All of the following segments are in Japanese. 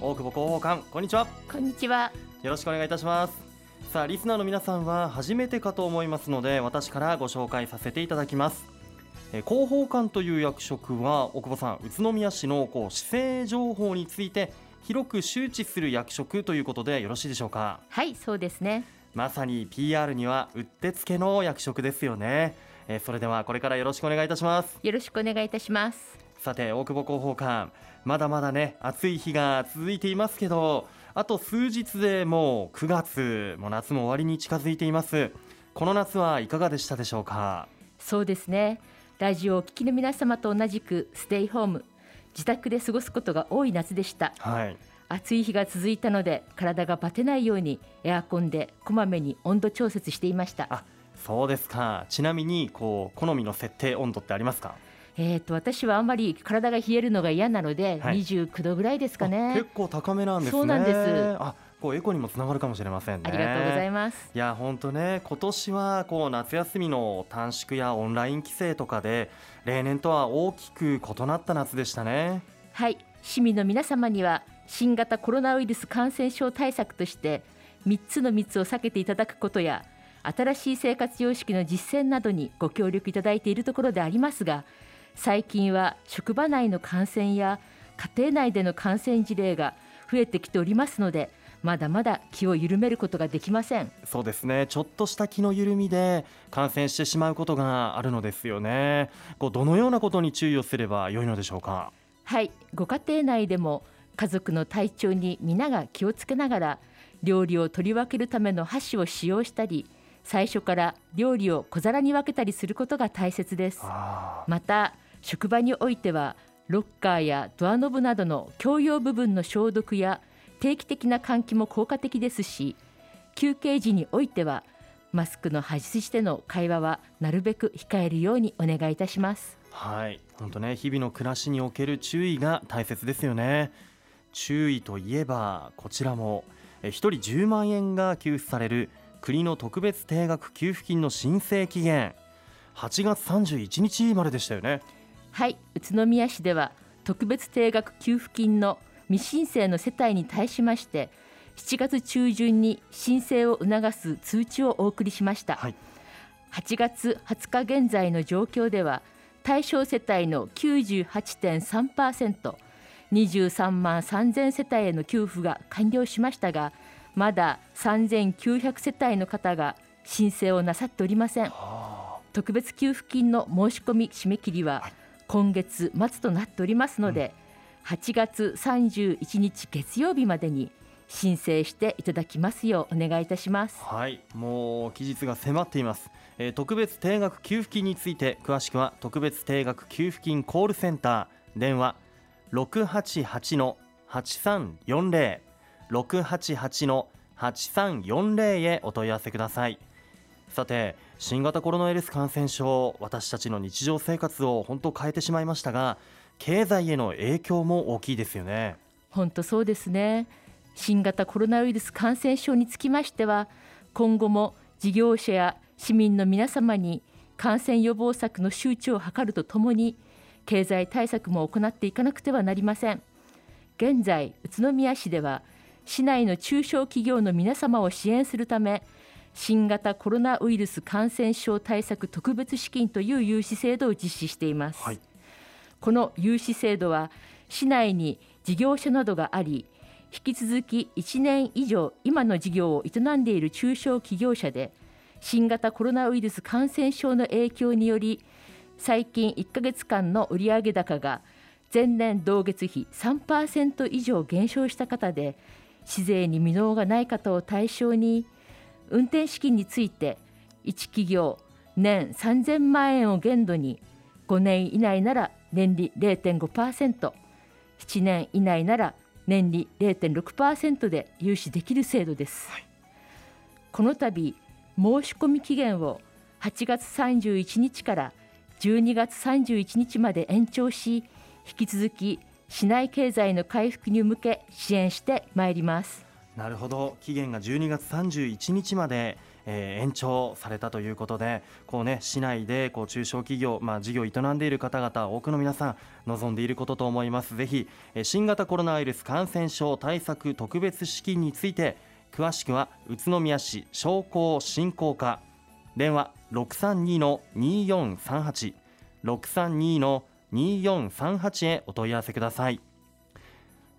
大久保広報官こんにちは。こんにちは。よろしくお願いいたします。さあリスナーの皆さんは初めてかと思いますので私からご紹介させていただきます。え広報官という役職は大久保さん宇都宮市のこう市政情報について広く周知する役職ということでよろしいでしょうか？はいそうですね。まさに PR にはうってつけの役職ですよね。えそれではこれからよろしくお願いいたします。よろしくお願いいたしますさて大久保広報官まだまだね暑い日が続いていますけどあと数日でもう9月もう夏も終わりに近づいています。この夏はいかがでしたでしょうか？そうですね。ラジオをお聞きの皆様と同じくステイホーム自宅で過ごすことが多い夏でした、はい、暑い日が続いたので体がバテないようにエアコンでこまめに温度調節していました。あそうですか。ちなみにこう好みの設定温度ってありますか？えーと、私はあんまり体が冷えるのが嫌なので、はい、29度ぐらいですかね。結構高めなんですね。そうなんです。あこうエコにもつながるかもしれませんね。ありがとうございます。いや本当ね今年はこう夏休みの短縮やオンライン規制とかで例年とは大きく異なった夏でしたね。はい。市民の皆様には新型コロナウイルス感染症対策として3つの密を避けていただくことや新しい生活様式の実践などにご協力いただいているところでありますが最近は職場内の感染や家庭内での感染事例が増えてきておりますのでまだまだ気を緩めることができません。そうですね。ちょっとした気の緩みで感染してしまうことがあるのですよね。こうどのようなことに注意をすれば良いのでしょうか？はい。ご家庭内でも家族の体調に皆が気をつけながら料理を取り分けるための箸を使用したり最初から料理を小皿に分けたりすることが大切です。また職場においてはロッカーやドアノブなどの共用部分の消毒や定期的な換気も効果的ですし休憩時においてはマスクの外しての会話はなるべく控えるようにお願いいたします。はい。本当ね日々の暮らしにおける注意が大切ですよね。注意といえばこちらも。1人10万円が給付される国の特別定額給付金の申請期限。8月31日まででしたよね。はい。宇都宮市では特別定額給付金の未申請の世帯に対しまして7月中旬に申請を促す通知をお送りしました、はい、8月20日現在の状況では対象世帯の98.3%、23万3000世帯への給付が完了しましたが、まだ3900世帯の方が申請をなさっておりません。特別給付金の申し込み締め切りは今月末となっておりますので、8月31日月曜日までに申請していただきますようお願いいたします。はい。もう期日が迫っています、えー、特別定額給付金について詳しくは特別定額給付金コールセンター。電話688の8340 688の8340へお問い合わせください。さて新型コロナウイルス感染症私たちの日常生活を本当変えてしまいましたが経済への影響も大きいですよね。本当そうですね。新型コロナウイルス感染症につきましては今後も事業者や市民の皆様に感染予防策の周知を図るとともに経済対策も行っていかなくてはなりません。現在宇都宮市では市内の中小企業の皆様を支援するため新型コロナウイルス感染症対策特別資金という融資制度を実施しています、はい、この融資制度は市内に事業所などがあり引き続き1年以上今の事業を営んでいる中小企業者で新型コロナウイルス感染症の影響により最近1ヶ月間の売上高が前年同月比3%以上減少した方で市税に未納がない方を対象に運転資金について1企業年3000万円を限度に5年以内なら年利 0.5%7 年以内なら年利0.6%で融資できる制度です、はい、この度申し込み期限を8月31日から12月31日まで延長し引き続き市内経済の回復に向け支援してまいります。なるほど。期限が12月31日まで、えー、延長されたということでこう、ね、市内でこう中小企業、まあ、事業を営んでいる方々多くの皆さん望んでいることと思います。ぜひ、えー、新型コロナウイルス感染症対策特別資金について詳しくは宇都宮市商工振興課。電話632の2438 632の2438へお問い合わせください。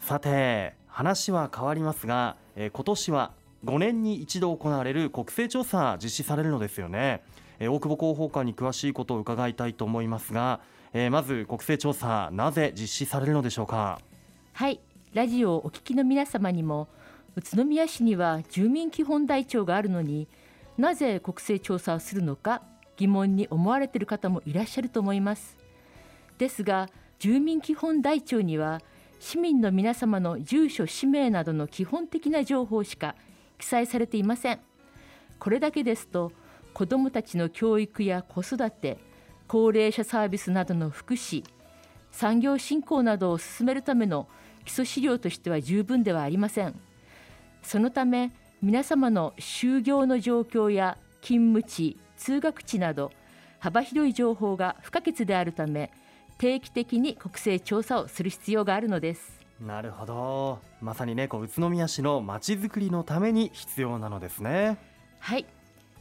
さて話は変わりますが、えー、今年は5年に一度行われる国勢調査実施されるのですよね、えー、大久保広報課に詳しいことを伺いたいと思いますが、えー、まず国勢調査なぜ実施されるのでしょうか？はいラジオをお聞きの皆様にも宇都宮市には住民基本台帳があるのになぜ国勢調査をするのか疑問に思われている方もいらっしゃると思います。ですが住民基本台帳には市民の皆様の住所氏名などの基本的な情報しか記載されていません。これだけですと子どもたちの教育や子育て高齢者サービスなどの福祉産業振興などを進めるための基礎資料としては十分ではありません。そのため皆様の就業の状況や勤務地通学地など幅広い情報が不可欠であるため定期的に国勢調査をする必要があるのです。なるほど。まさにねこう宇都宮市のまちづくりのために必要なのですね。はい。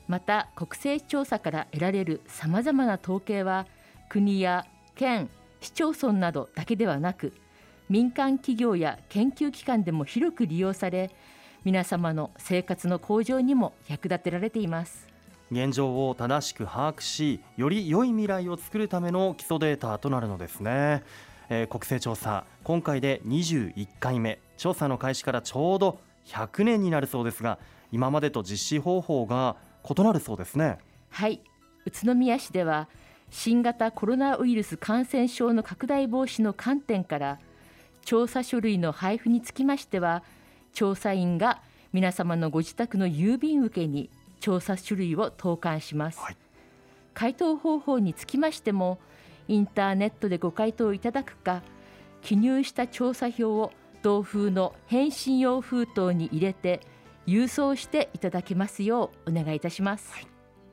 また国勢調査から得られるさまざまな統計は国や県市町村などだけではなく民間企業や研究機関でも広く利用され皆様の生活の向上にも役立てられています現状を正しく把握しより良い未来を作るための基礎データとなるのですね、えー、国勢調査今回で21回目。調査の開始からちょうど100年になるそうですが今までと実施方法が異なるそうですね。はい。宇都宮市では新型コロナウイルス感染症の拡大防止の観点から調査書類の配布につきましては調査員が皆様のご自宅の郵便受けに調査種類を投函します、はい、回答方法につきましてもインターネットでご回答いただくか記入した調査票を同封の返信用封筒に入れて郵送していただけますようお願いいたします、はい、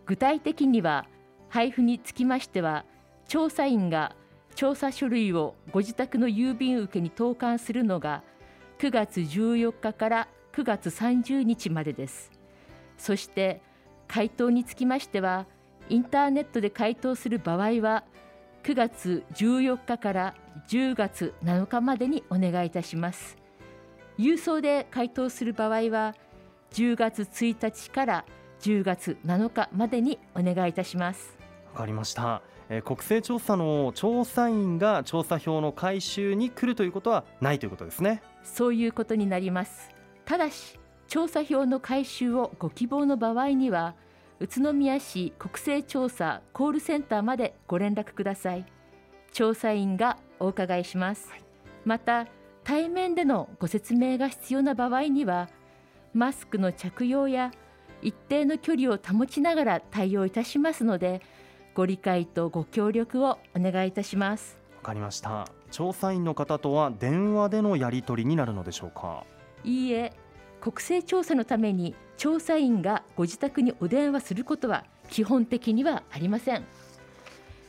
具体的には配布につきましては調査員が調査書類をご自宅の郵便受けに投函するのが9月14日から9月30日までですそして回答につきましてはインターネットで回答する場合は9月14日から10月7日までにお願いいたします。郵送で回答する場合は10月1日から10月7日までにお願いいたします。わかりました、えー、国勢調査の調査員が調査票の回収に来るということはないということですね。そういうことになります。ただし調査票の回収をご希望の場合には宇都宮市国勢調査コールセンターまでご連絡ください。調査員がお伺いします、はい、また対面でのご説明が必要な場合にはマスクの着用や一定の距離を保ちながら対応いたしますのでご理解とご協力をお願いいたします。わかりました。調査員の方とは電話でのやり取りになるのでしょうか？いいえ国勢調査のために調査員がご自宅にお電話することは基本的にはありません。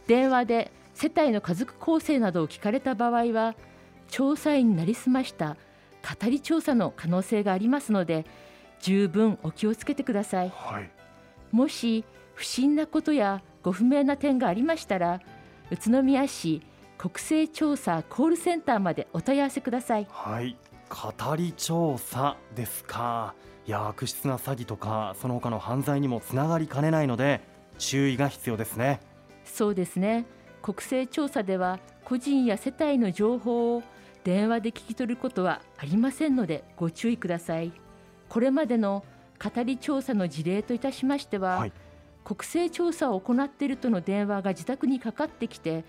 電話で世帯の家族構成などを聞かれた場合は調査員になりすました語り調査の可能性がありますので十分お気をつけてください、はい、もし不審なことやご不明な点がありましたら宇都宮市国勢調査コールセンターまでお問い合わせください。はい語り調査ですか。いや悪質な詐欺とかその他の犯罪にもつながりかねないので注意が必要ですね。そうですね。国勢調査では個人や世帯の情報を電話で聞き取ることはありませんのでご注意ください。これまでの語り調査の事例といたしましては、はい、国勢調査を行っているとの電話が自宅にかかってきて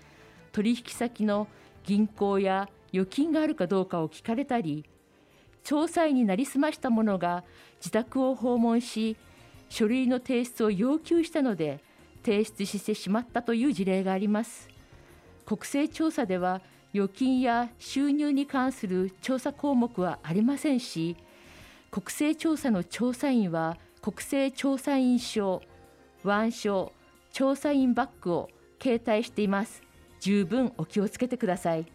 取引先の銀行や預金があるかどうかを聞かれたり調査員になりすました者が自宅を訪問し書類の提出を要求したので提出してしまったという事例があります。国勢調査では預金や収入に関する調査項目はありませんし国勢調査の調査員は国勢調査員証腕章調査員バッグを携帯しています。十分お気をつけてください。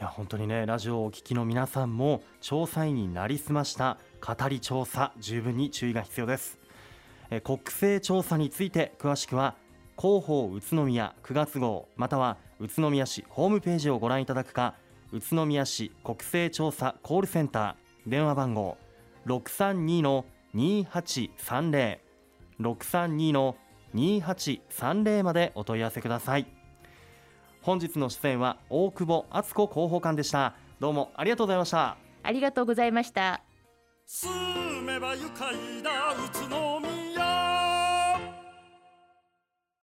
や本当にねラジオをお聞きの皆さんも調査員になりすました語り調査十分に注意が必要です。国勢調査について詳しくは広報宇都宮9月号または宇都宮市ホームページをご覧いただくか宇都宮市国勢調査コールセンター電話番号632の2830 632の2830までお問い合わせください。本日の出演は大久保敦子広報官でした。どうもありがとうございました。ありがとうございました。住めば愉快だ。宇都宮